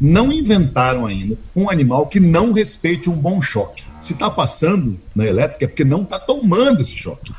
não inventaram ainda um animal que não respeite um bom choque. Se está passando na elétrica é porque não está tomando esse choque.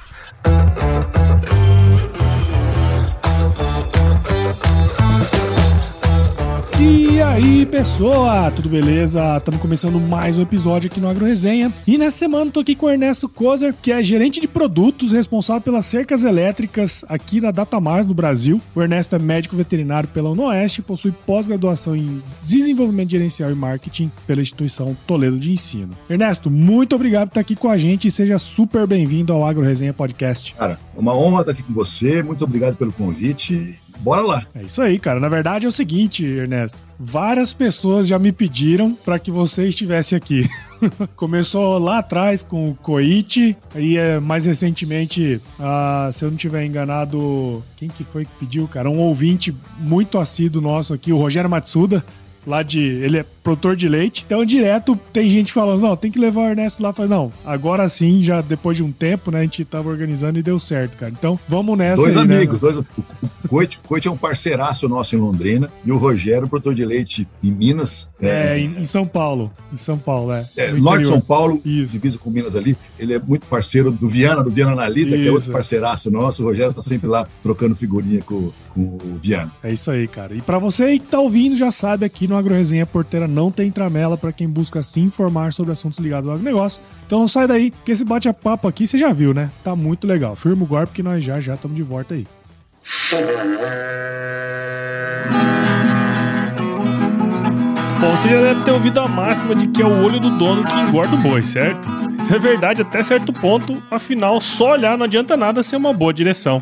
E aí, pessoa, tudo beleza? Estamos começando mais um episódio aqui no Agro Resenha. E nessa semana tô aqui com o Ernesto Kozer, que é gerente de produtos responsável pelas cercas elétricas aqui na Datamars no Brasil. O Ernesto é médico veterinário pela Unoeste e possui pós-graduação em desenvolvimento gerencial e marketing pela instituição Toledo de Ensino. Ernesto, muito obrigado por estar aqui com a gente e seja super bem-vindo ao Agro Resenha Podcast. Cara, uma honra estar aqui com você. Muito obrigado pelo convite bora lá. É isso aí, cara. Na verdade é o seguinte, Ernesto. Várias pessoas já me pediram para que você estivesse aqui. Começou lá atrás com o Koichi, e é, mais recentemente, ah, se eu não estiver enganado, quem que foi que pediu, cara? Um ouvinte muito assíduo nosso aqui, o Rogério Matsuda, lá de. Ele é produtor de leite. Então, direto tem gente falando: não, tem que levar o Ernesto lá. Falei, não, agora sim, já depois de um tempo, né, a gente tava organizando e deu certo, cara. Então, vamos nessa. Dois aí, né, amigos, né? dois. O Coit, Coit é um parceiraço nosso em Londrina e o Rogério, produtor de leite em Minas. É, é em, São Paulo. Em São Paulo, é. é norte de São Paulo, Isso. divisa com Minas ali. Ele é muito parceiro do Viana, do Viana Nalida, isso. que é outro parceiraço nosso. O Rogério tá sempre lá trocando figurinha com, com o Viana. É isso aí, cara. E para você que tá ouvindo, já sabe, aqui no Agro Resenha Porteira não tem tramela para quem busca se informar sobre assuntos ligados ao agronegócio. Então não sai daí, que esse bate-papo aqui você já viu, né? Tá muito legal. Firma o golpe que nós já já estamos de volta aí. Bom, você já deve ter ouvido a máxima de que é o olho do dono que engorda o boi, certo? Isso é verdade até certo ponto, afinal, só olhar não adianta nada ser uma boa direção.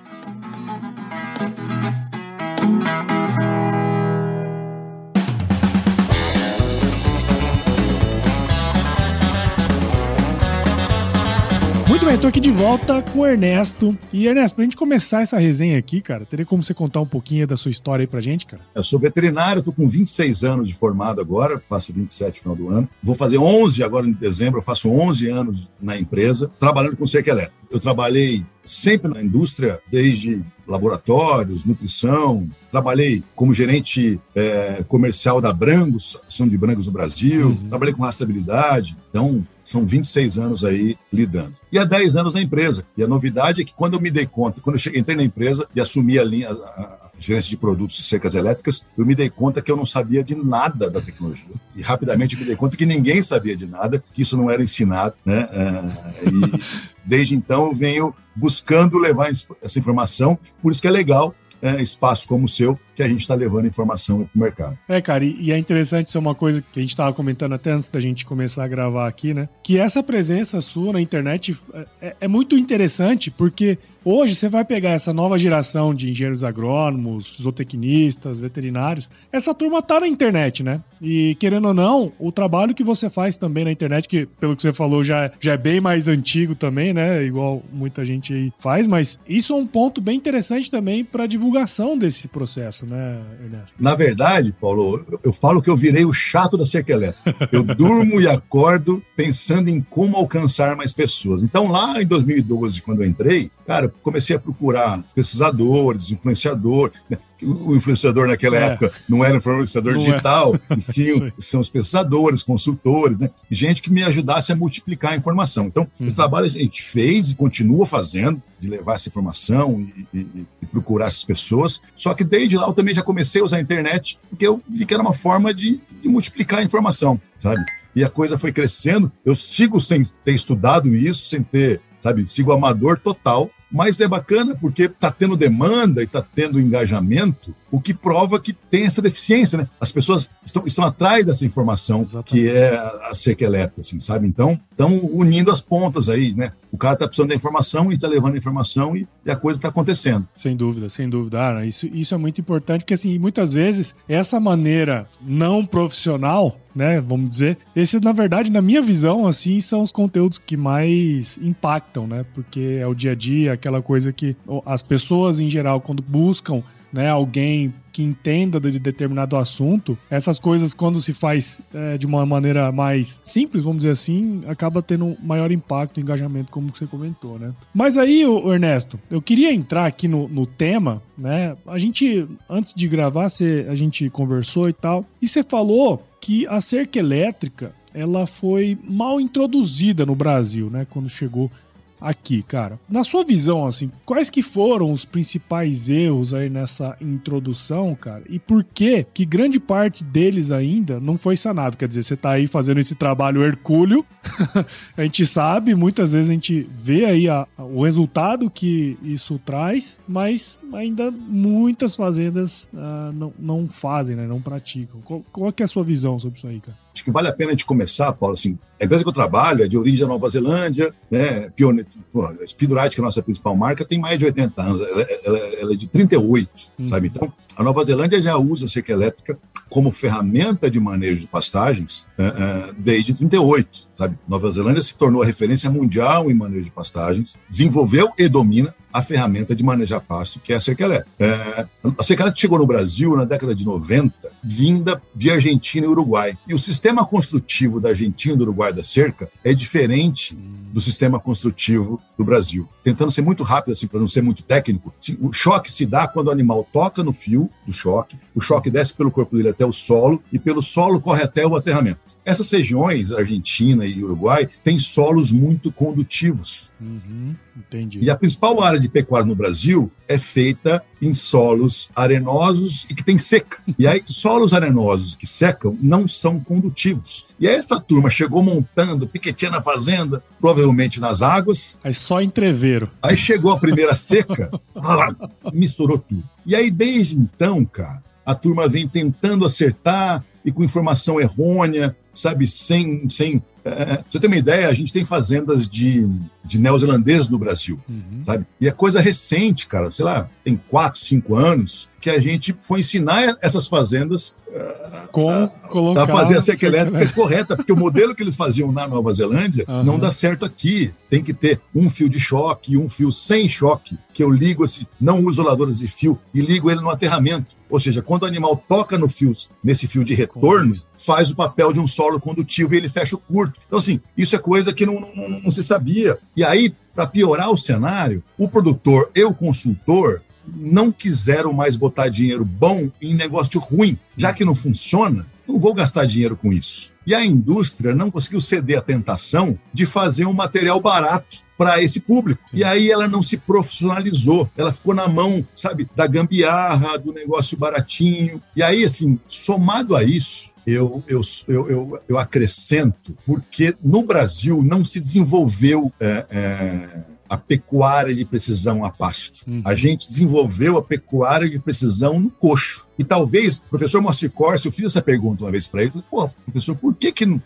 Muito bem, tô aqui de volta com o Ernesto. E Ernesto, pra gente começar essa resenha aqui, cara, teria como você contar um pouquinho da sua história aí pra gente, cara? Eu sou veterinário, tô com 26 anos de formado agora, faço 27 no final do ano. Vou fazer 11 agora em dezembro, eu faço 11 anos na empresa, trabalhando com cerca elétrica. Eu trabalhei sempre na indústria, desde laboratórios, nutrição. Trabalhei como gerente é, comercial da Brangos, ação de Brangos no Brasil. Uhum. Trabalhei com rastreabilidade. Então, são 26 anos aí lidando. E há 10 anos na empresa. E a novidade é que quando eu me dei conta, quando eu cheguei, entrei na empresa e assumi a linha, a, gerência de produtos e cercas elétricas, eu me dei conta que eu não sabia de nada da tecnologia. E rapidamente me dei conta que ninguém sabia de nada, que isso não era ensinado, né? É, e desde então eu venho buscando levar essa informação, por isso que é legal é, espaço como o seu que a gente está levando informação para o mercado. É, cara, e, é interessante isso é uma coisa que a gente estava comentando até antes da gente começar a gravar aqui, né? Que essa presença sua na internet é, é, é muito interessante porque hoje você vai pegar essa nova geração de engenheiros agrônomos, zootecnistas, veterinários, essa turma tá na internet, né? E querendo ou não, o trabalho que você faz também na internet, que pelo que você falou já, já é bem mais antigo também, né? Igual muita gente aí faz, mas isso é um ponto bem interessante também para divulgação desse processo, né, Ernesto? Na verdade, Paulo, eu, falo que eu virei o chato da elétrica. Eu durmo e acordo pensando em como alcançar mais pessoas. Então, lá em 2012, quando eu entrei, cara, comecei a procurar pesquisadores, influenciador. Né? O influenciador naquela é. época não era influenciador não é. digital, é. sim, são os pesquisadores, consultores, né? gente que me ajudasse a multiplicar a informação. Então, uhum. esse trabalho a gente fez e continua fazendo, de levar essa informação e, e, e, procurar essas pessoas. Só que desde lá eu também já comecei a usar a internet, porque eu vi que era uma forma de, de multiplicar a informação, sabe? E a coisa foi crescendo. Eu sigo sem ter estudado isso, sem ter, sabe, sigo amador total, Mas é bacana porque está tendo demanda e está tendo engajamento, o que prova que tem essa deficiência, né? As pessoas estão, estão atrás dessa informação Exatamente. que é a seca elétrica, assim, sabe? Então, estamos unindo as pontas aí, né? O cara está precisando da informação e está levando a informação e, e a coisa está acontecendo. Sem dúvida, sem dúvida. Ah, isso, isso é muito importante, porque assim, muitas vezes essa maneira não profissional, né, vamos dizer, esse na verdade, na minha visão, assim, são os conteúdos que mais impactam, né? Porque é o dia a dia, aquela coisa que as pessoas em geral quando buscam né, alguém que entenda de determinado assunto, essas coisas, quando se faz é, de uma maneira mais simples, vamos dizer assim, acaba tendo maior impacto e engajamento, como você comentou, né? Mas aí, Ernesto, eu queria entrar aqui no, no tema, né? A gente, antes de gravar, você, a gente conversou e tal, e você falou que a cerca elétrica ela foi mal introduzida no Brasil, né? Quando chegou aqui, cara. Na sua visão, assim, quais que foram os principais erros aí nessa introdução, cara? E por que que grande parte deles ainda não foi sanado? Quer dizer, você tá aí fazendo esse trabalho hercúleo, a gente sabe, muitas vezes a gente vê aí a, a, o resultado que isso traz, mas ainda muitas fazendas uh, não, não fazem, né? Não praticam. Qual, qual é a sua visão sobre isso aí, cara? Acho que vale a pena a gente começar, Paulo, assim, a empresa que eu trabalho é de origem da Nova Zelândia, né, Pioneer, pô, a Speedrite, que é a nossa principal marca, tem mais de 80 anos, ela, ela, ela é de 38, hum. sabe? Então, a Nova Zelândia já usa a seca elétrica como ferramenta de manejo de pastagens uh, uh, desde 38, sabe? Nova Zelândia se tornou a referência mundial em manejo de pastagens, desenvolveu e domina a ferramenta de manejar pasto, que é a cerca elétrica. É, a cerca elétrica chegou no Brasil na década de 90, vinda via Argentina e Uruguai. E o sistema construtivo da Argentina e do Uruguai da cerca é diferente do sistema construtivo do Brasil. Tentando ser muito rápido, assim, para não ser muito técnico, o choque se dá quando o animal toca no fio do choque, o choque desce pelo corpo dele até o solo e pelo solo corre até o aterramento. Essas regiões, Argentina e Uruguai, têm solos muito condutivos. Uhum, entendi. E a principal área de pecuária no Brasil é feita em solos arenosos e que tem seca. E aí, solos arenosos que secam não são condutivos. E aí, essa turma chegou montando, piquetinha na fazenda, provavelmente nas águas. Aí só entreveiro. Aí chegou a primeira seca, misturou tudo. E aí, desde então, cara, a turma vem tentando acertar e com informação errônea, sabe, sem, sem é, você tem uma ideia, a gente tem fazendas de, de neozelandeses no Brasil, uhum. sabe? E é coisa recente, cara, sei lá, tem quatro, cinco anos, que a gente foi ensinar essas fazendas com a, a fazer a seca elétrica correta, porque o modelo que eles faziam na Nova Zelândia uhum. não dá certo aqui. Tem que ter um fio de choque e um fio sem choque, que eu ligo esse, não uso isoladores de fio e ligo ele no aterramento. Ou seja, quando o animal toca no fio, nesse fio de retorno, faz o papel de um solo condutivo e ele fecha o curto. Então, assim, isso é coisa que não, não, não se sabia. E aí, para piorar o cenário, o produtor e o consultor não quiseram mais botar dinheiro bom em negócio ruim, já que não funciona, não vou gastar dinheiro com isso. E a indústria não conseguiu ceder à tentação de fazer um material barato para esse público. E aí ela não se profissionalizou, ela ficou na mão, sabe, da gambiarra, do negócio baratinho. E aí, assim, somado a isso, eu, eu, eu, eu, eu acrescento, porque no Brasil não se desenvolveu. É, é, a pecuária de precisão a pasto. Uhum. A gente desenvolveu a pecuária de precisão no coxo. E talvez, o professor Moacir Corsi, eu fiz essa pergunta uma vez para ele, pô, professor, por que, que né,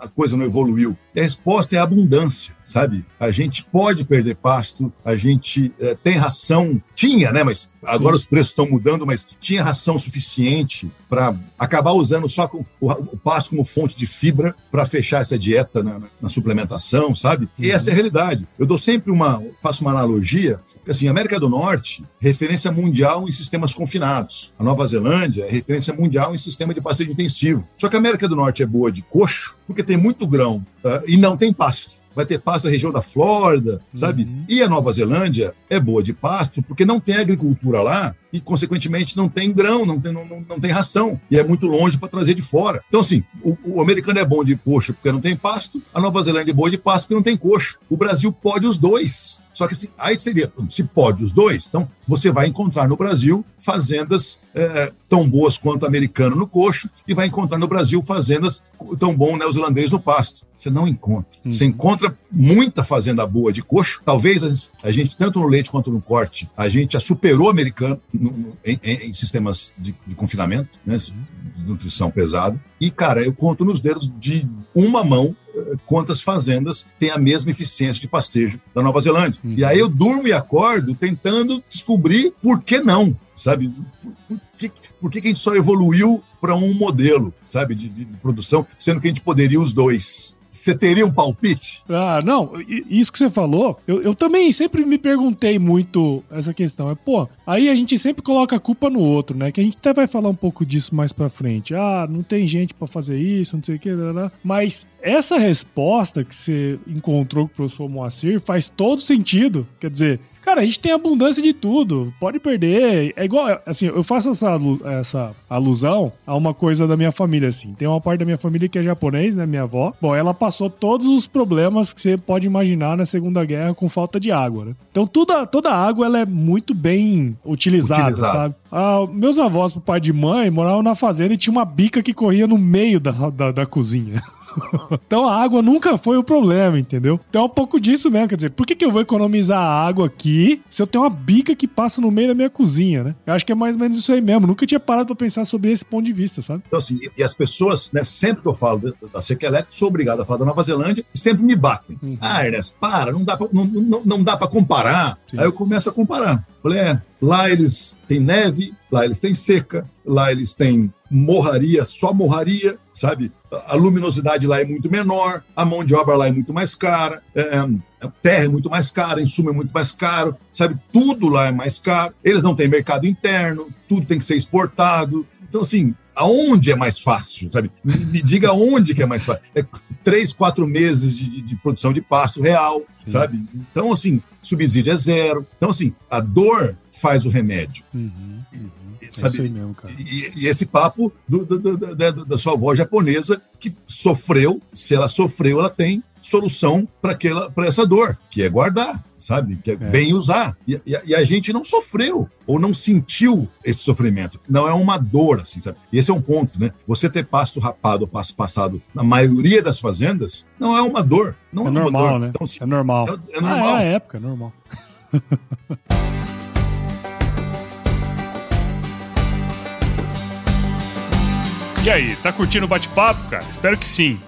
a coisa não evoluiu? E a resposta é a abundância, sabe? A gente pode perder pasto, a gente é, tem ração, tinha, né, mas agora Sim. os preços estão mudando, mas tinha ração suficiente para acabar usando só o, o, pasto como fonte de fibra para fechar essa dieta na, na suplementação, sabe? E essa é a uhum. realidade. Eu dou sempre uma, faço uma analogia, assim, América do Norte, referência mundial em sistemas confinados. A Nova Zelândia é referência mundial em sistema de passeio intensivo. Só que a América do Norte é boa de coxo, porque tem muito grão uh, e não tem pasto vai ter pasto na região da Flórida, sabe? Uhum. E a Nova Zelândia é boa de pasto porque não tem agricultura lá e, consequentemente, não tem grão, não tem, não, não tem ração. E é muito longe para trazer de fora. Então, assim, o, o, americano é bom de coxo porque não tem pasto, a Nova Zelândia é boa de pasto porque não tem coxo. O Brasil pode os dois Só que assim, aí seria, se pode os dois, então você vai encontrar no Brasil fazendas é, tão boas quanto americano no coxo e vai encontrar no Brasil fazendas tão bom neozelandês no pasto. Você não encontra. Uhum. Você encontra muita fazenda boa de coxo. Talvez a gente, tanto no leite quanto no corte, a gente já superou o americano no, no, em, em, sistemas de, de confinamento, né? Nutrição pesado. E, cara, eu conto nos dedos de uma mão quantas fazendas têm a mesma eficiência de pastejo da Nova Zelândia. Uhum. E aí eu durmo e acordo tentando descobrir por que não, sabe? Por, por que, por que, a gente só evoluiu para um modelo, sabe, de, de, de produção, sendo que a gente poderia os dois? Você teria um palpite? Ah, não. Isso que você falou, eu, eu também sempre me perguntei muito essa questão. É, pô, aí a gente sempre coloca a culpa no outro, né? Que a gente até vai falar um pouco disso mais pra frente. Ah, não tem gente para fazer isso, não sei o que, mas essa resposta que você encontrou com o professor Moacir faz todo sentido. Quer dizer, Cara, a gente tem abundância de tudo. Pode perder. É igual, assim, eu faço essa, essa alusão a uma coisa da minha família, assim. Tem uma parte da minha família que é japonês, né? Minha avó. Bom, ela passou todos os problemas que você pode imaginar na Segunda Guerra com falta de água, né? Então, toda, toda a água, ela é muito bem utilizada, Utilizado. sabe? Ah, meus avós, pro pai de mãe, moravam na fazenda e tinha uma bica que corria no meio da, da, da cozinha. então a água nunca foi o problema, entendeu? Então é um pouco disso mesmo. Quer dizer, por que, que eu vou economizar a água aqui se eu tenho uma bica que passa no meio da minha cozinha, né? Eu acho que é mais ou menos isso aí mesmo. Nunca tinha parado pra pensar sobre esse ponto de vista, sabe? Então, assim, e as pessoas, né, sempre que eu falo da seca elétrica, sou obrigado a falar da Nova Zelândia, sempre me batem. Uhum. Ah, Ernest, para, não dá pra, não, não, não dá pra comparar. Sim. Aí eu começo a comparar. Falei, é, lá eles têm neve, lá eles têm seca, lá eles têm morraria, só morraria, sabe? A luminosidade lá é muito menor, a mão de obra lá é muito mais cara, é, a terra é muito mais cara, insumo é muito mais caro, sabe? Tudo lá é mais caro. Eles não têm mercado interno, tudo tem que ser exportado. Então, assim, aonde é mais fácil, sabe? Me diga onde que é mais fácil. É três, quatro meses de, de produção de pasto real, Sim. sabe? Então, assim, subsídio é zero. Então, assim, a dor faz o remédio. Uhum, uhum. Sabe? É mesmo, e, e, esse papo do, do, do, da, da sua avó japonesa que sofreu, se ela sofreu, ela tem solução para essa dor, que é guardar, sabe? Que é, é. bem usar. E, e, e, a gente não sofreu ou não sentiu esse sofrimento. Não é uma dor, assim, sabe? E esse é um ponto, né? Você ter pasto rapado ou pasto passado na maioria das fazendas não é uma dor. Não é, é normal, né? Então, assim, é normal. É, é normal. Ah, é a época, é normal. E aí, tá curtindo o bate-papo, cara? Espero que sim.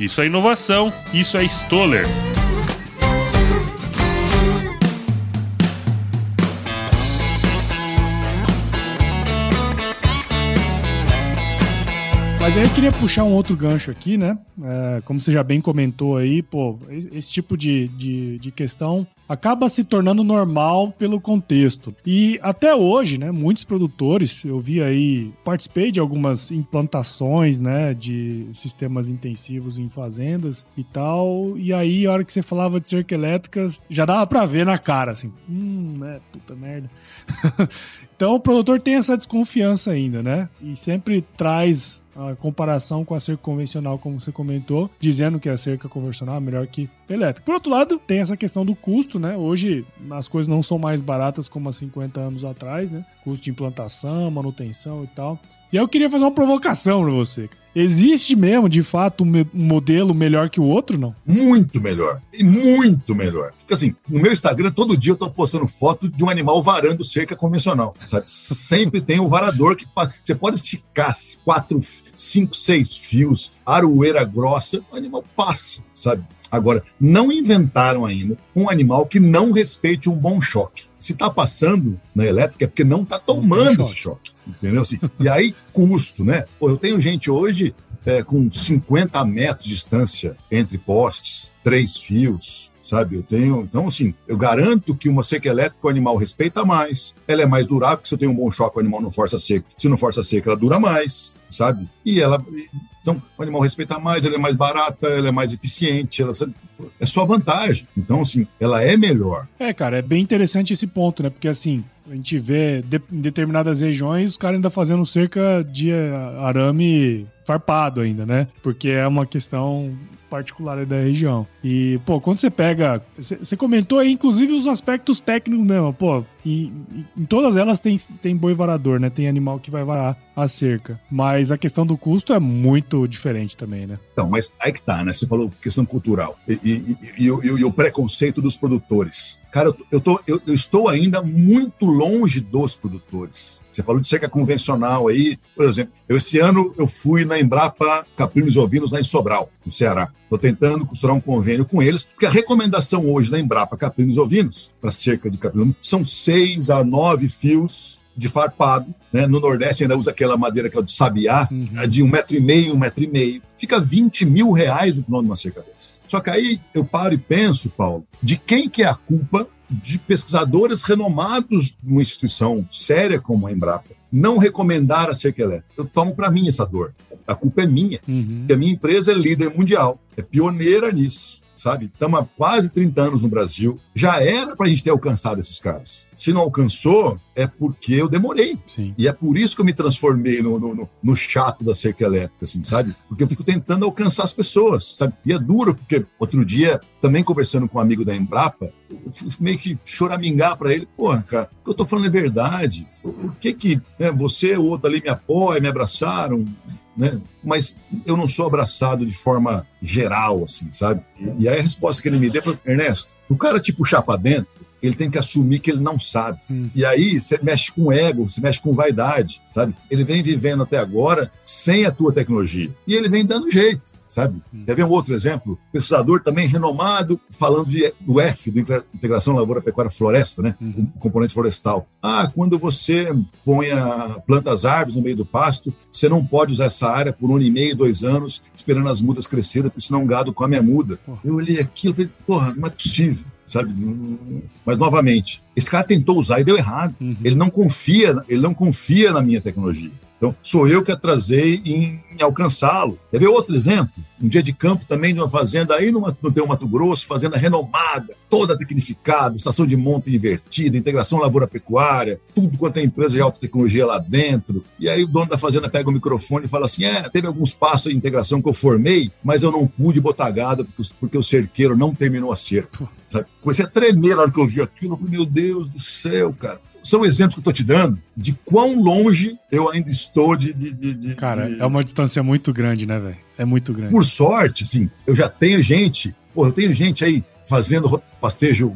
Isso é inovação, isso é Stoller. Mas aí eu queria puxar um outro gancho aqui, né? É, como você já bem comentou aí, pô, esse tipo de, de, de, questão acaba se tornando normal pelo contexto. E até hoje, né, muitos produtores, eu vi aí, participei de algumas implantações, né, de sistemas intensivos em fazendas e tal, e aí a hora que você falava de cerca elétrica, já dava pra ver na cara, assim, hum, né, puta merda. Então o produtor tem essa desconfiança ainda, né? E sempre traz a comparação com a cerca convencional, como você comentou, dizendo que a cerca convencional é melhor que elétrica. Por outro lado, tem essa questão do custo, né? Hoje as coisas não são mais baratas como há 50 anos atrás, né? Custo de implantação, manutenção e tal. E eu queria fazer uma provocação pra você. Existe mesmo, de fato, um modelo melhor que o outro, não? Muito melhor. E muito melhor. Porque assim, no meu Instagram, todo dia eu tô postando foto de um animal varando cerca convencional. Sabe? Sempre tem um varador que você pode esticar quatro, cinco, seis fios, aroeira grossa, o animal passa, sabe? Agora, não inventaram ainda um animal que não respeite um bom choque. Se está passando na elétrica é porque não está tomando esse choque. Entendeu? Assim, e aí, custo, né? Pô, eu tenho gente hoje é, com 50 metros de distância entre postes, três fios, sabe? Eu tenho, então assim, eu garanto que uma seca elétrica o animal respeita mais, ela é mais durável, porque se eu tenho um bom choque, o animal não força seco. Se não força seco, ela dura mais, sabe? E ela, então, o animal respeita mais, ela é mais barata, ela é mais eficiente, ela é só vantagem. Então, assim, ela é melhor. É, cara, é bem interessante esse ponto, né? Porque assim, a gente vê de, em determinadas regiões os caras ainda fazendo cerca de arame farpado ainda, né? Porque é uma questão particular da região. E, pô, quando você pega. Você comentou aí, inclusive, os aspectos técnicos mesmo. Pô, e, em todas elas tem, tem boi varador, né? Tem animal que vai varar a cerca. Mas a questão do custo é muito diferente também, né? Então, mas aí que tá, né? Você falou questão cultural. E, e, e, e o preconceito dos produtores. Cara, eu, tô, eu, eu estou ainda muito longe dos produtores. Você falou de seca convencional aí, por exemplo. Eu, esse ano eu fui na Embrapa Caprinos e Ovinos, lá em Sobral, no Ceará. Estou tentando costurar um convênio com eles, porque a recomendação hoje da Embrapa Caprinos e Ovinos, para cerca de caprinos, são seis a nove fios de farpado. Né? No Nordeste ainda usa aquela madeira que é o de sabiá, uhum. De um metro e meio, um metro e meio. Fica 20 mil reais o quilômetro de uma cerca dessa. Só que aí eu paro e penso, Paulo, de quem que é a culpa de pesquisadores renomados de uma instituição séria como a Embrapa não recomendar a elétrica. Eu tomo para mim essa dor. A culpa é minha. Uhum. A minha empresa é líder mundial, é pioneira nisso sabe? Estamos há quase 30 anos no Brasil. Já era para a gente ter alcançado esses caras. Se não alcançou, é porque eu demorei. Sim. E é por isso que eu me transformei no, no, no, chato da cerca elétrica, assim, sabe? Porque eu fico tentando alcançar as pessoas, sabe? E é duro, porque outro dia, também conversando com um amigo da Embrapa, eu fui meio que choramingar para ele. Porra, cara, o que eu tô falando é verdade. Por que que né, você e o outro ali me apoiam, me abraçaram? Né? Mas eu não sou abraçado de forma geral, assim, sabe? E, aí a resposta que ele me deu foi, Ernesto, o cara te puxar para dentro, ele tem que assumir que ele não sabe. Hum. E aí você mexe com ego, você mexe com vaidade, sabe? Ele vem vivendo até agora sem a tua tecnologia. E ele vem dando jeito sabe? Hum. Quer ver um outro exemplo? Pesquisador também renomado, falando de, do F, do Integração Lavoura Pecuária Floresta, né? Uhum. O componente florestal. Ah, quando você põe a, planta as árvores no meio do pasto, você não pode usar essa área por um ano e meio, dois anos, esperando as mudas crescerem, porque senão o gado come a muda. Porra. Eu olhei aquilo e falei, porra, não é possível sabe? Mas novamente, esse cara tentou usar e deu errado. Uhum. Ele não confia, ele não confia na minha tecnologia. Então, sou eu que atrasei em, em alcançá-lo. Quer ver outro exemplo? Um dia de campo também de uma fazenda aí no, no Teu Mato Grosso, fazenda renomada, toda tecnificada, estação de monta invertida, integração lavoura-pecuária, tudo quanto é empresa de alta tecnologia lá dentro. E aí o dono da fazenda pega o microfone e fala assim: é, teve alguns passos de integração que eu formei, mas eu não pude botar gado porque, porque o cerqueiro não terminou a cerca. Sabe? Comecei a tremer na hora que eu vi aquilo. Meu Deus do céu, cara são exemplos que eu estou te dando de quão longe eu ainda estou de. de, de, de Cara, é uma distância muito grande, né, velho? É muito grande. Por sorte, sim, eu já tenho gente, pô, eu tenho gente aí fazendo pastejo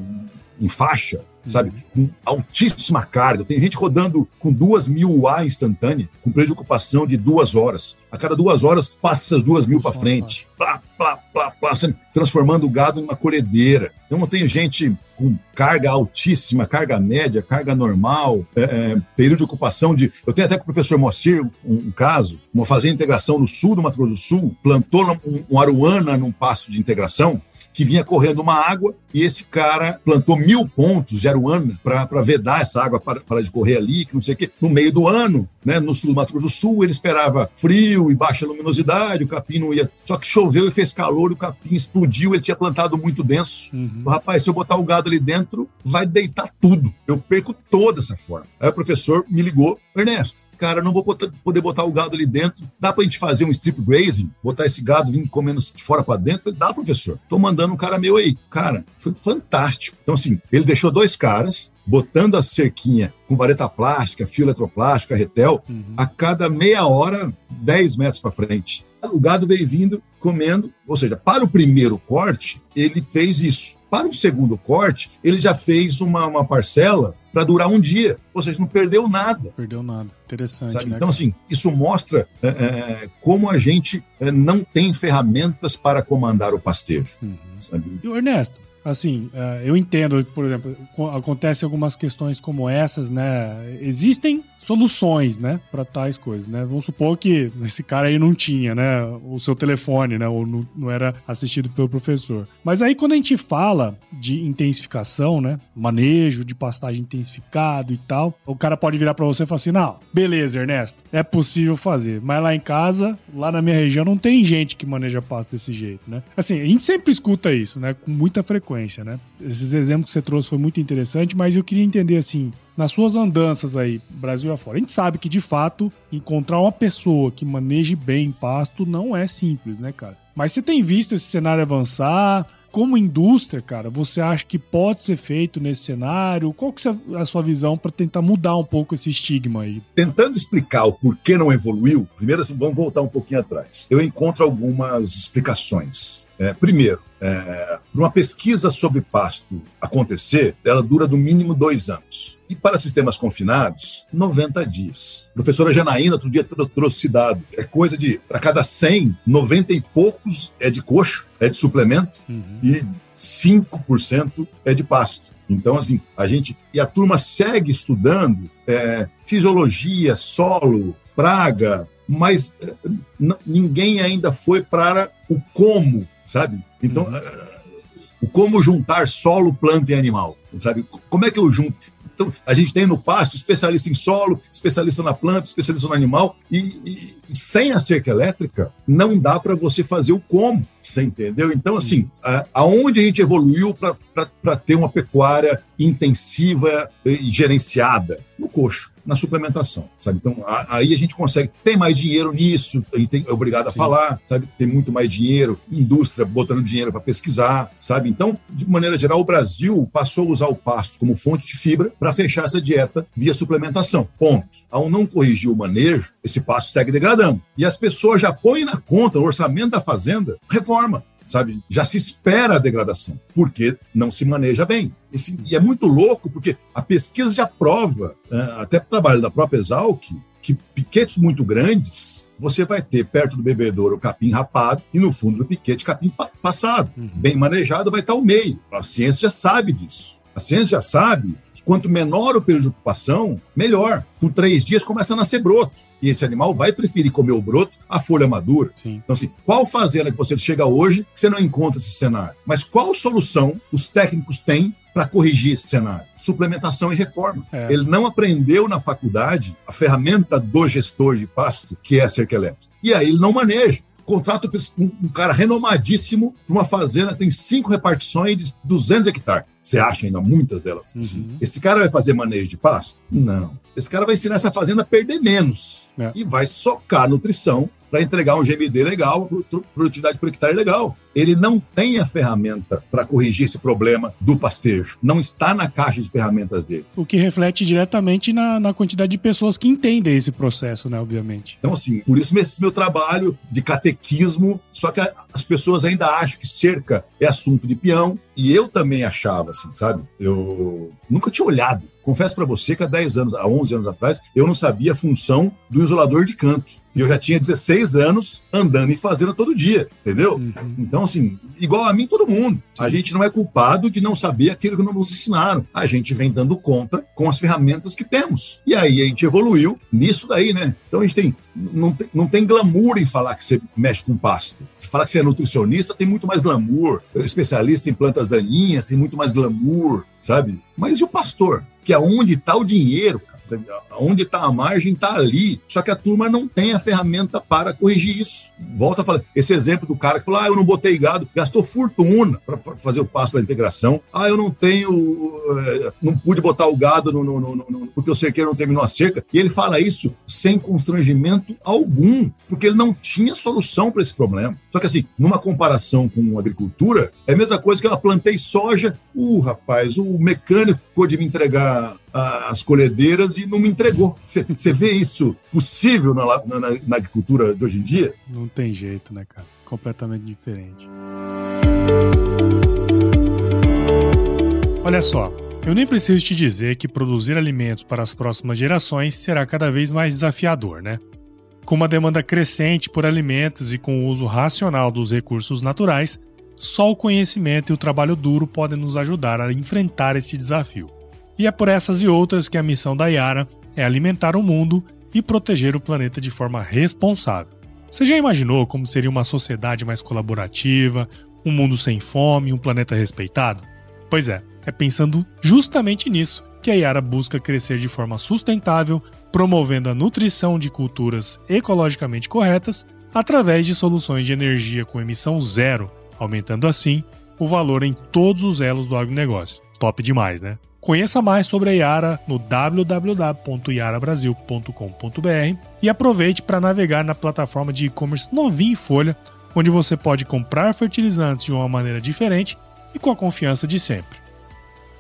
em faixa, sabe? Com altíssima carga. Tem gente rodando com duas mil UA instantânea, com preocupação de duas horas. A cada duas horas, passa essas duas mil para frente. Plá, plá, plá, plá, transformando o gado numa colhedeira. Então, eu tenho gente com carga altíssima, carga média, carga normal, é, é, período de ocupação de. Eu tenho até com o professor Moacir um, um, caso, uma fazenda de integração no sul do Mato Grosso do Sul, plantou um, um aruana num pasto de integração, que vinha correndo uma água e esse cara plantou mil pontos de aruana para vedar essa água para, para de correr ali, que não sei o quê. No meio do ano, né, no sul do Mato Grosso do Sul, ele esperava frio e baixa luminosidade, o capim não ia. Só que choveu e fez calor, o capim explodiu, ele tinha plantado muito denso. Uhum. Rapaz, se eu botar o gado ali dentro, vai deitar tudo. Eu perco toda essa forma. Aí o professor me ligou, Ernesto, cara, não vou botar, poder botar o gado ali dentro. Dá pra gente fazer um strip grazing? Botar esse gado vindo comendo de fora para dentro? falei, dá, professor. Tô mandando um cara meu aí. Cara, foi fantástico. Então, assim, ele deixou dois caras botando a cerquinha com vareta plástica, fio eletroplástica, retel, uhum. a cada meia hora, 10 metros para frente. O gado veio vindo, comendo, ou seja, para o primeiro corte, ele fez isso. Para o segundo corte, ele já fez uma, uma parcela para durar um dia. Ou seja, não perdeu nada. Perdeu nada. Interessante. Né? Então, assim, isso mostra é, é, como a gente é, não tem ferramentas para comandar o pastejo. Uhum. E o Ernesto, Assim, é, eu entendo, por exemplo, acontecem algumas questões como essas, né? Existem soluções, né, para tais coisas, né? Vamos supor que esse cara aí não tinha, né, o seu telefone, né, ou não, era assistido pelo professor. Mas aí quando a gente fala de intensificação, né, manejo de pastagem intensificado e tal, o cara pode virar para você e falar assim: "Não, beleza, Ernesto, é possível fazer, mas lá em casa, lá na minha região não tem gente que maneja pasto desse jeito, né?" Assim, a gente sempre escuta isso, né, com muita frequência frequência, né? Esses exemplos que você trouxe foi muito interessante, mas eu queria entender assim, nas suas andanças aí, Brasil afora, a gente sabe que de fato encontrar uma pessoa que maneje bem pasto não é simples, né, cara? Mas você tem visto esse cenário avançar? Como indústria, cara, você acha que pode ser feito nesse cenário? Qual que é a sua visão para tentar mudar um pouco esse estigma aí? Tentando explicar o porquê não evoluiu, primeiro assim, vamos voltar um pouquinho atrás. Eu encontro algumas explicações. É, primeiro, é, uma pesquisa sobre pasto acontecer, ela dura no mínimo dois anos. E para sistemas confinados, 90 dias. A professora Janaína, outro dia, trouxe dado. É coisa de, para cada 100, 90 e poucos é de coxo, é de suplemento, uhum. e 5% é de pasto. Então, assim, a gente. E a turma segue estudando é, fisiologia, solo, praga, mas é, ninguém ainda foi para o como sabe? Então, uhum. como juntar solo, planta e animal, sabe? Como é que eu junto? Então, a gente tem no pasto especialista em solo, especialista na planta, especialista no animal, e, e, e sem a cerca elétrica, não dá para você fazer o como, você entendeu? Então, assim, a, aonde a gente evoluiu para ter uma pecuária intensiva e gerenciada? No coxo na suplementação, sabe? Então, a, aí a gente consegue. Tem mais dinheiro nisso, a gente tem, é obrigado a Sim. falar, sabe? Tem muito mais dinheiro, indústria botando dinheiro para pesquisar, sabe? Então, de maneira geral, o Brasil passou a usar o pasto como fonte de fibra para fechar essa dieta via suplementação. Ponto. Ao não corrigir o manejo, esse pasto segue degradando. E as pessoas já põem na conta, o orçamento da fazenda, reforma sabe? Já se espera a degradação, porque não se maneja bem. E, é muito louco, porque a pesquisa já prova, é, até o trabalho da própria Exalc, que piquetes muito grandes, você vai ter perto do bebedouro o capim rapado e no fundo do piquete capim pa passado. Uhum. Bem manejado vai estar o meio. A ciência já sabe disso. A ciência já sabe quanto menor o período de ocupação, melhor. Com três dias começa a nascer broto. E esse animal vai preferir comer o broto à folha madura. Sim. Então, assim, qual fazenda que você chega hoje que você não encontra esse cenário? Mas qual solução os técnicos têm para corrigir esse cenário? Suplementação e reforma. É. Ele não aprendeu na faculdade a ferramenta do gestor de pasto, que é a cerca elétrica. E aí ele não maneja contrato um, cara renomadíssimo para uma fazenda que tem cinco repartições de 200 hectares. Você acha ainda muitas delas? Uhum. Esse cara vai fazer manejo de pasto? Não. Esse cara vai ensinar essa fazenda a perder menos é. e vai socar nutrição para entregar um GMD legal, produtividade por hectare legal. Ele não tem a ferramenta para corrigir esse problema do pastejo. Não está na caixa de ferramentas dele. O que reflete diretamente na, na quantidade de pessoas que entendem esse processo, né? Obviamente. Então, assim, por isso esse meu trabalho de catequismo, só que as pessoas ainda acham que cerca é assunto de peão, e eu também achava, assim, sabe? Eu nunca tinha olhado Confesso para você que há 10 anos, há 11 anos atrás, eu não sabia a função do isolador de canto. E eu já tinha 16 anos andando em fazenda todo dia, entendeu? Uhum. Então, assim, igual a mim, todo mundo. A gente não é culpado de não saber aquilo que não nos ensinaram. A gente vem dando conta com as ferramentas que temos. E aí a gente evoluiu nisso daí, né? Então a gente tem não, tem. não tem glamour em falar que você mexe com pasto. Se falar que você é nutricionista, tem muito mais glamour. Especialista em plantas daninhas, tem muito mais glamour, sabe? Mas e o pastor? Que é onde está o dinheiro, onde está a margem está ali. Só que a turma não tem a ferramenta para corrigir isso. Volta a falar, esse exemplo do cara que falou: ah, eu não botei gado, gastou fortuna para fazer o passo da integração. Ah, eu não tenho, eh, não pude botar o gado no, no, no, porque o cerqueiro não terminou a cerca. E ele fala isso sem constrangimento algum, porque ele não tinha solução para esse problema. Só que assim, numa comparação com agricultura, é a mesma coisa que eu plantei soja, uh, rapaz, o mecânico ficou de me entregar as colhedeiras e não me entregou. Você vê isso possível na, na, na, agricultura de hoje em dia? Não tem jeito, né, cara? Completamente diferente. Olha só, eu nem preciso te dizer que produzir alimentos para as próximas gerações será cada vez mais desafiador, né? Com uma demanda crescente por alimentos e com o uso racional dos recursos naturais, só o conhecimento e o trabalho duro podem nos ajudar a enfrentar esse desafio. E é por essas e outras que a missão da Yara é alimentar o mundo e proteger o planeta de forma responsável. Você já imaginou como seria uma sociedade mais colaborativa, um mundo sem fome, um planeta respeitado? Pois é, é pensando justamente nisso que a Yara busca crescer de forma sustentável, promovendo a nutrição de culturas ecologicamente corretas através de soluções de energia com emissão zero, aumentando assim o valor em todos os elos do agronegócio. Top demais, né? Conheça mais sobre a Yara no www.yarabrasil.com.br e aproveite para navegar na plataforma de e-commerce novinha em folha, onde você pode comprar fertilizantes de uma maneira diferente e com a confiança de sempre.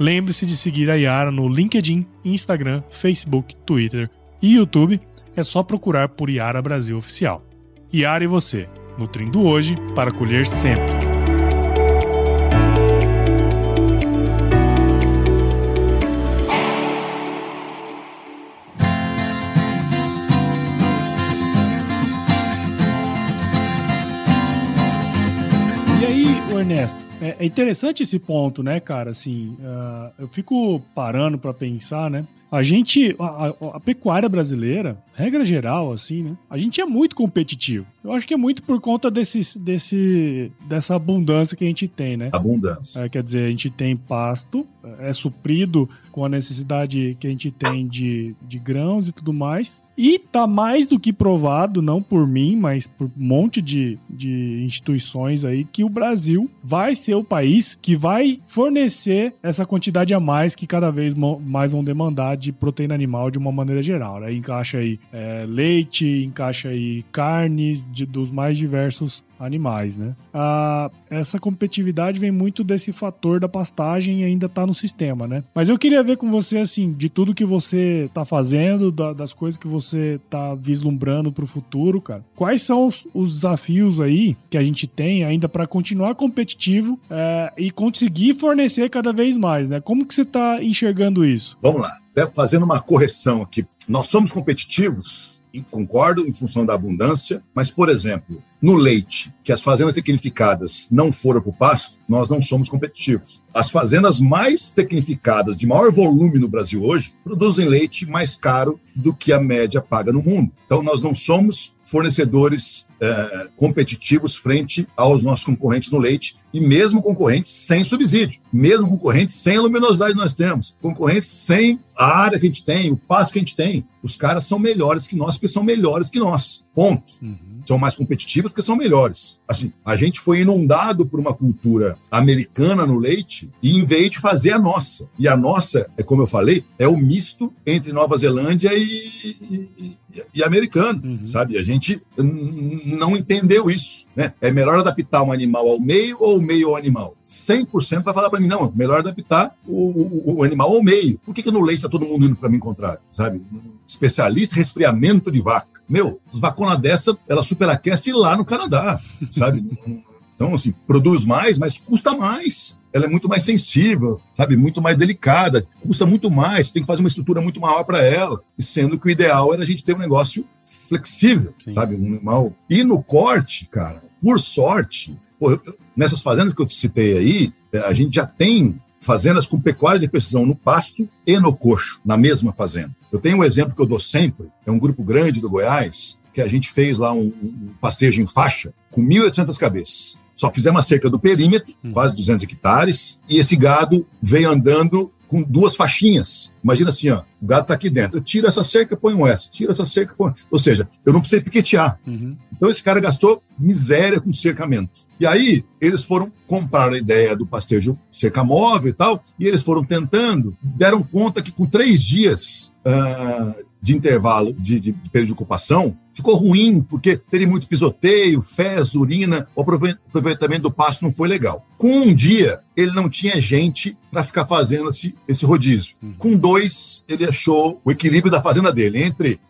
Lembre-se de seguir a Yara no LinkedIn, Instagram, Facebook, Twitter e YouTube. É só procurar por Yara Brasil Oficial. Yara e você, nutrindo hoje para colher sempre. Ernesto, é, é, interessante esse ponto, né, cara? Assim, uh, eu fico parando para pensar, né? A gente, a, a, pecuária brasileira, regra geral, assim, né? A gente é muito competitivo. Eu acho que é muito por conta desse, desse, dessa abundância que a gente tem, né? Abundância. É, quer dizer, a gente tem pasto, é suprido com a necessidade que a gente tem de, de grãos e tudo mais. E tá mais do que provado, não por mim, mas por um monte de, de instituições aí, que o Brasil vai ser o país que vai fornecer essa quantidade a mais que cada vez mais vão demandar de proteína animal de uma maneira geral. Né? Encaixa aí é, leite, encaixa aí carnes de, dos mais diversos animais, né? Ah, essa competitividade vem muito desse fator da pastagem e ainda tá no sistema, né? Mas eu queria ver com você, assim, de tudo que você tá fazendo, da, das coisas que você tá vislumbrando pro futuro, cara. Quais são os, os desafios aí que a gente tem ainda para continuar competitivo é, e conseguir fornecer cada vez mais, né? Como que você tá enxergando isso? Vamos lá. Até fazendo uma correção aqui. Nós somos competitivos concordo em função da abundância, mas, por exemplo, no leite, que as fazendas tecnificadas não foram para o pasto, nós não somos competitivos. As fazendas mais tecnificadas, de maior volume no Brasil hoje, produzem leite mais caro do que a média paga no mundo. Então, nós não somos fornecedores é, competitivos frente aos nossos concorrentes no leite e mesmo concorrentes sem subsídio, mesmo concorrentes sem a luminosidade que nós temos, concorrentes sem a área que a gente tem, o passo que a gente tem. Os caras são melhores que nós porque são melhores que nós. Ponto. Uhum são mais competitivos porque são melhores. Assim, a gente foi inundado por uma cultura americana no leite e em vez de fazer a nossa. E a nossa, é como eu falei, é o misto entre Nova Zelândia e, e, e americano, uhum. sabe? A gente não entendeu isso, né? É melhor adaptar um animal ao meio ou o meio ao animal? 100% vai falar para mim, não, melhor adaptar o, o, o, animal ao meio. Por que, que no leite está todo mundo indo para mim contrário, sabe? Especialista em resfriamento de vaca. Meu, os vaconas dessa, ela superaquece lá no Canadá, sabe? Então, assim, produz mais, mas custa mais. Ela é muito mais sensível, sabe? Muito mais delicada, custa muito mais, tem que fazer uma estrutura muito maior para ela. E sendo que o ideal era a gente ter um negócio flexível, Sim. sabe? Um animal. E no corte, cara, por sorte, pô, nessas fazendas que eu te citei aí, é, a gente já tem fazendas com pecuária de precisão no pasto e no coxo, na mesma fazenda. Eu tenho um exemplo que eu dou sempre, é um grupo grande do Goiás, que a gente fez lá um, um pastejo em faixa com 1.800 cabeças. Só fizemos a cerca do perímetro, hum. quase 200 hectares, e esse gado veio andando com duas faixinhas. Imagina assim, ó, O gado está aqui dentro. Eu tiro essa cerca, ponho essa. Tiro essa cerca, ponho. Ou seja, eu não precisei piquetear. Uhum. Então esse cara gastou miséria com cercamento. E aí eles foram comprar a ideia do pastejo cerca móvel e tal, e eles foram tentando, deram conta que com três dias uh, de intervalo de, de, período de ocupação, ficou ruim, porque teve muito pisoteio, fezes, urina, o aproveitamento do pasto não foi legal. Com um dia, ele não tinha gente para ficar fazendo esse, esse rodízio. Uhum. Com dois, ele achou o equilíbrio da fazenda dele, entre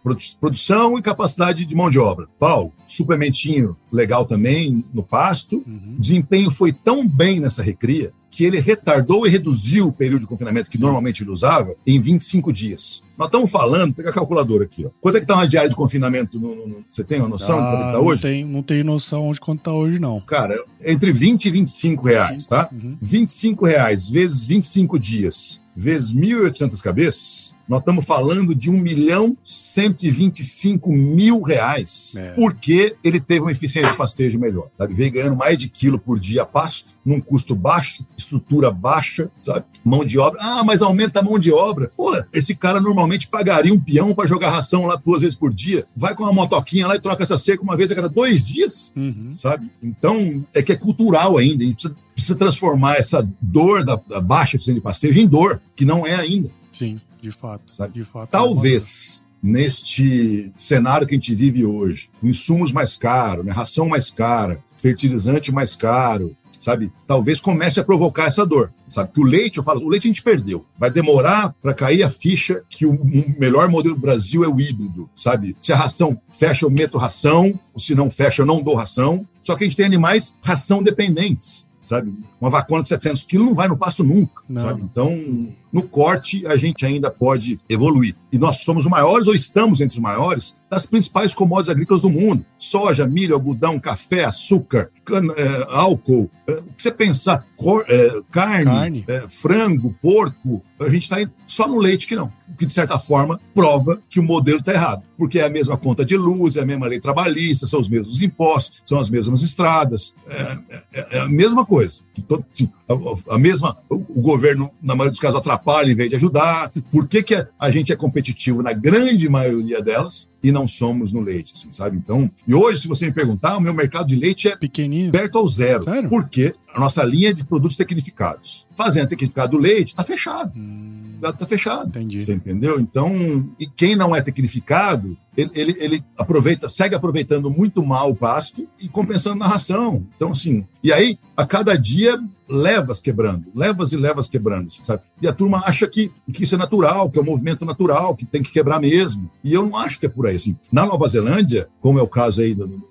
produção e capacidade de mão de obra. Paulo, suplementinho legal também no pasto, uhum. desempenho foi tão bem nessa recria que ele retardou e reduziu o período de confinamento que normalmente ele usava em 25 dias. Nós estamos falando, pega a calculadora aqui, ó. Quanto é que está uma diária de confinamento? No, no, no, você tem uma noção ah, de quanto é está hoje? Não tenho, não tenho noção de quanto está hoje, não. Cara, entre 20 e 25 reais, tá? Uhum. 25 reais vezes 25 dias vezes 1.800 cabeças, nós estamos falando de 1 milhão 125 mil reais, é. porque ele teve uma eficiência de pastejo melhor. Sabe? Veio ganhando mais de quilo por dia pasto, num custo baixo, estrutura baixa, sabe? Mão de obra. Ah, mas aumenta a mão de obra. Pô, esse cara normalmente pagaria um peão para jogar ração lá duas vezes por dia. Vai com uma motoquinha lá e troca essa cerca uma vez a cada dois dias, uhum. sabe? Então, é que é cultural ainda. A gente precisa, precisa transformar essa dor da, da baixa eficiência de pastejo em dor, que não é ainda. Sim. De fato, sabe? De fato. Talvez neste cenário que a gente vive hoje, com insumos mais caros, né, ração mais cara, fertilizante mais caro, sabe? Talvez comece a provocar essa dor, sabe? Que o leite, eu falo, o leite a gente perdeu. Vai demorar para cair a ficha que o melhor modelo do Brasil é o híbrido, sabe? Se a ração fecha, eu meto ração, ou se não fecha, eu não dou ração. Só que a gente tem animais ração dependentes sabe? Uma vacuna de 700 quilos não vai no pasto nunca, não. sabe? Então, no corte, a gente ainda pode evoluir. E nós somos os maiores, ou estamos entre os maiores, das principais commodities agrícolas do mundo. Soja, milho, algodão, café, açúcar, cana, é, álcool. É, o que você pensar, cor, é, carne, carne. É, frango, porco, a gente está só no leite que não. O que, de certa forma, prova que o modelo está errado. Porque é a mesma conta de luz, é a mesma lei trabalhista, são os mesmos impostos, são as mesmas estradas. É, é, é a mesma coisa. Que todo, assim, a, a, mesma, o governo, na maioria dos casos, atrapalha em vez de ajudar. Por que, que a gente é competitivo na grande maioria delas e não somos no leite, assim, sabe? Então, e hoje, se você me perguntar, o meu mercado de leite é pequenininho, perto ao zero. Sério? Por quê? A nossa linha de produtos tecnificados. Fazendo tecnificado do leite, está fechado. Hum está fechado. Entendi. Você entendeu? Então, e quem não é tecnificado, ele, ele, ele, aproveita, segue aproveitando muito mal o pasto e compensando na ração. Então, assim, e aí, a cada dia, levas quebrando, levas e levas quebrando, sabe? E a turma acha que, que isso é natural, que é um movimento natural, que tem que quebrar mesmo. E eu não acho que é por aí. Assim, na Nova Zelândia, como é o caso aí do,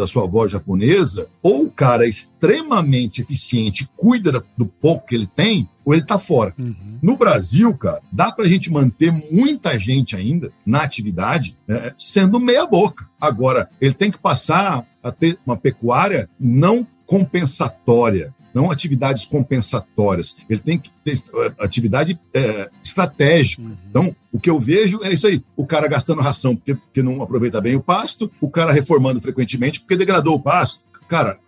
da sua avó japonesa, ou o cara é extremamente eficiente, cuida do pouco que ele tem, ou ele está fora. Uhum. No Brasil, cara, dá para a gente manter muita gente ainda na atividade né, sendo meia boca. Agora, ele tem que passar a ter uma pecuária não compensatória, não atividades compensatórias. Ele tem que ter eh, atividade é, estratégica. Uhum. Então, o que eu vejo é isso aí: o cara gastando ração porque, porque não aproveita bem o pasto, o cara reformando frequentemente porque degradou o pasto. Cara,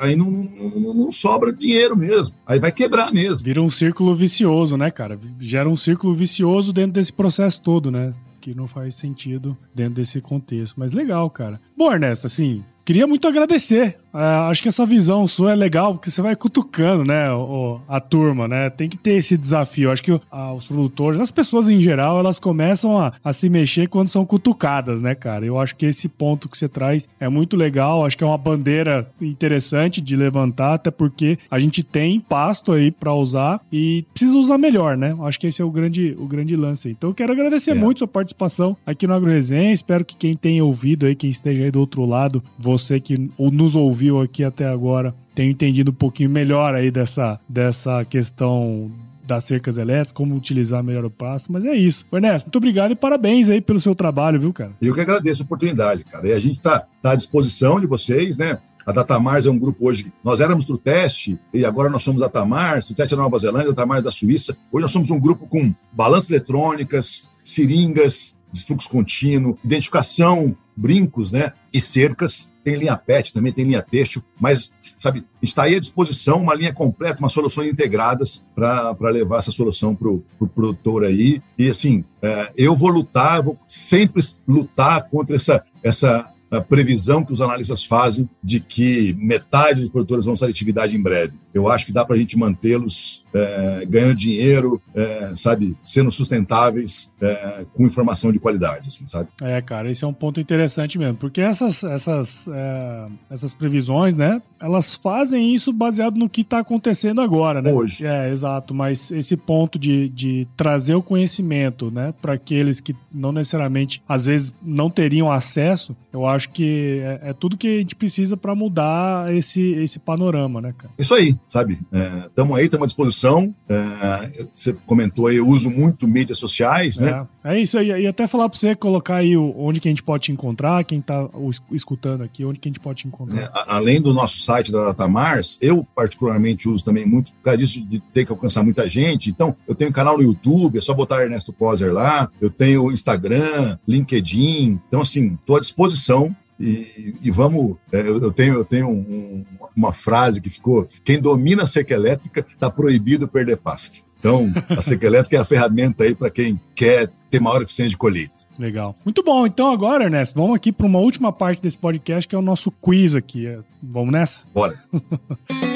aí não, não, não, sobra dinheiro mesmo. Aí vai quebrar mesmo. Vira um círculo vicioso, né, cara? Gera um círculo vicioso dentro desse processo todo, né? Que não faz sentido dentro desse contexto. Mas legal, cara. Bom, Ernesto, assim, queria muito agradecer Uh, acho que essa visão sua é legal, porque você vai cutucando, né, o, a turma, né? Tem que ter esse desafio. Acho que uh, os produtores, as pessoas em geral, elas começam a, a, se mexer quando são cutucadas, né, cara? Eu acho que esse ponto que você traz é muito legal. Acho que é uma bandeira interessante de levantar, até porque a gente tem pasto aí para usar e precisa usar melhor, né? Acho que esse é o grande, o grande lance. Então, eu quero agradecer é. muito sua participação aqui no AgroResenha. Espero que quem tenha ouvido aí, quem esteja aí do outro lado, você que nos ouviu, ouviu aqui até agora tenha entendido um pouquinho melhor aí dessa, dessa questão das cercas elétricas, como utilizar melhor o passo, mas é isso. Ernesto, muito obrigado e parabéns aí pelo seu trabalho, viu, cara? Eu que agradeço a oportunidade, cara. E a gente está tá à disposição de vocês, né? A Datamars é um grupo hoje. Nós éramos do teste e agora nós somos Datamars. O teste da Nova Zelândia, Datamars da Suíça. Hoje nós somos um grupo com balanças eletrônicas, seringas, de fluxo contínuo, identificação, brincos, né? E cercas. Tem linha PET, também tem linha têxtil, mas, sabe, está aí à disposição uma linha completa, uma soluções integradas para levar essa solução para o pro produtor aí. E, assim, é, eu vou lutar, vou sempre lutar contra essa, essa a previsão que os analistas fazem de que metade dos produtores vão sair de atividade em breve. Eu acho que dá para a gente mantê-los é, ganhando dinheiro, é, sabe, sendo sustentáveis é, com informação de qualidade, assim, sabe? É, cara, esse é um ponto interessante mesmo, porque essas, essas, é, essas previsões, né, elas fazem isso baseado no que está acontecendo agora, né? Hoje. É, exato, mas esse ponto de, de trazer o conhecimento, né, para aqueles que não necessariamente, às vezes, não teriam acesso, eu acho que é, é tudo que a gente precisa para mudar esse, esse panorama, né, cara? Isso aí, sabe? Estamos é, aí, estamos à disposição. É, você comentou aí, eu uso muito mídias sociais, né? É, é isso aí. E até falar para você colocar aí onde que a gente pode te encontrar, quem está escutando aqui, onde que a gente pode te encontrar. É, além do nosso site da Datamars, eu particularmente uso também muito, por causa disso de ter que alcançar muita gente. Então, eu tenho um canal no YouTube, é só botar Ernesto Poser lá. Eu tenho Instagram, LinkedIn. Então, assim, estou à disposição e, e vamos. É, eu tenho, eu tenho um, uma frase que ficou: quem domina a seca elétrica está proibido perder pasto. Então, a seca elétrica é a ferramenta aí para quem quer ter maior eficiência de colheita. Legal. Muito bom. Então, agora, Ernesto, vamos aqui para uma última parte desse podcast, que é o nosso quiz aqui. Vamos nessa? Bora.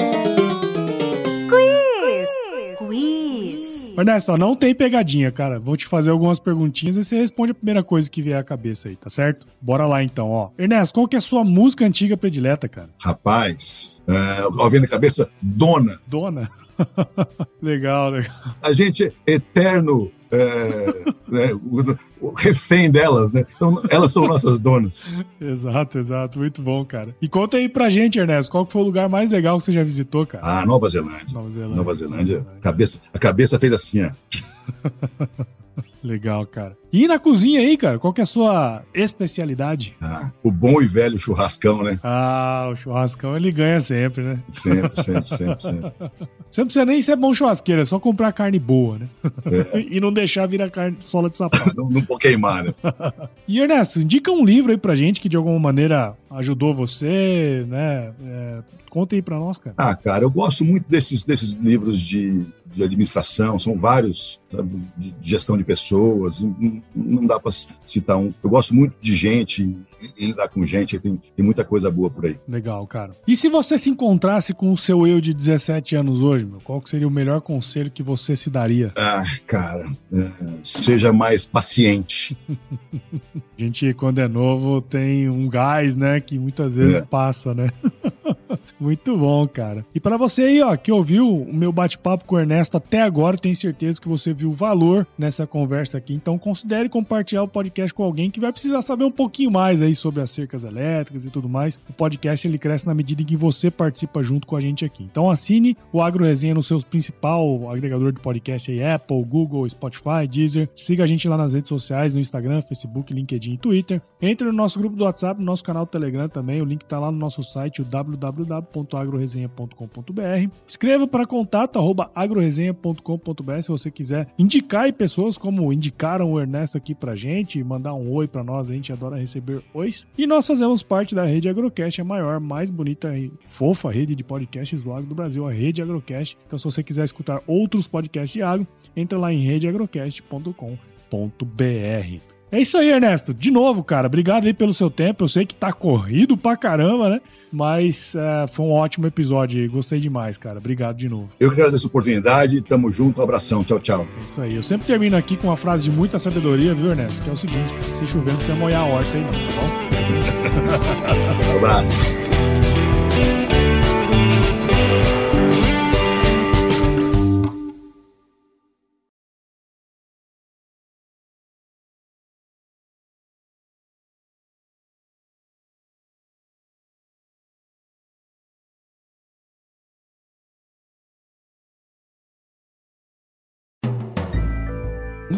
Ernesto, ó, não tem pegadinha, cara. Vou te fazer algumas perguntinhas e você responde a primeira coisa que vier à cabeça aí, tá certo? Bora lá então, ó. Ernesto, qual que é a sua música antiga predileta, cara? Rapaz, é, ó, vem na cabeça, Dona. Dona? legal, legal. A gente é eterno é, né, o, o, refém delas, né? Então, elas são nossas donas. exato, exato. Muito bom, cara. E conta aí pra gente, Ernesto, qual foi o lugar mais legal que você já visitou, cara? Ah, Nova Zelândia. Nova Zelândia. Nova Zelândia. Nova Zelândia. Cabeça, a cabeça fez assim, ó. Legal, cara. E na cozinha aí, cara, qual que é a sua especialidade? Ah, o bom e velho churrascão, né? Ah, o churrascão ele ganha sempre, né? Sempre, sempre, sempre, sempre. Você não precisa nem ser bom churrasqueiro, é só comprar carne boa, né? É. e não deixar virar carne sola de sapato. não, não pode queimar, né? e Ernesto, indica um livro aí pra gente que de alguma maneira ajudou você, né? É, conta aí pra nós, cara. Ah, cara, eu gosto muito desses, desses livros de de administração, são vários, sabe, de gestão de pessoas, não, não dá para citar um. Eu gosto muito de gente, e lidar com gente, tem, tem muita coisa boa por aí. Legal, cara. E se você se encontrasse com o seu eu de 17 anos hoje, meu, qual seria o melhor conselho que você se daria? Ah, cara, é, seja mais paciente. A gente, quando é novo, tem um gás, né, que muitas vezes é. passa, né? Muito bom, cara. E para você aí, ó, que ouviu o meu bate-papo com o Ernesto até agora, tenho certeza que você viu valor nessa conversa aqui. Então considere compartilhar o podcast com alguém que vai precisar saber um pouquinho mais aí sobre as cercas elétricas e tudo mais. O podcast ele cresce na medida em que você participa junto com a gente aqui. Então assine o Agro Resenha no seu principal agregador de podcast aí, Apple, Google, Spotify, Deezer. Siga a gente lá nas redes sociais, no Instagram, Facebook, LinkedIn e Twitter. Entre no nosso grupo do WhatsApp, no nosso canal do Telegram também. O link tá lá no nosso site, o www www.agroresenha.com.br. Escreva para contato arroba agroresenha.com.br se você quiser indicar aí pessoas como indicaram o Ernesto aqui pra gente, mandar um oi para nós, a gente adora receber ois. E nós fazemos parte da rede Agrocast, a maior, mais bonita e fofa rede de podcasts do agro do Brasil, a rede Agrocast. Então se você quiser escutar outros podcasts de agro, entra lá em redeagrocast.com.br. É isso aí, Ernesto. De novo, cara, obrigado aí pelo seu tempo. Eu sei que tá corrido pra caramba, né? Mas uh, foi um ótimo episódio. Gostei demais, cara. Obrigado de novo. Eu que agradeço a oportunidade. Tamo junto. Um abração. Tchau, tchau. É isso aí. Eu sempre termino aqui com uma frase de muita sabedoria, viu, Ernesto? Que é o seguinte, cara. Se chovendo, você molhar a horta aí, não, tá bom? um abraço.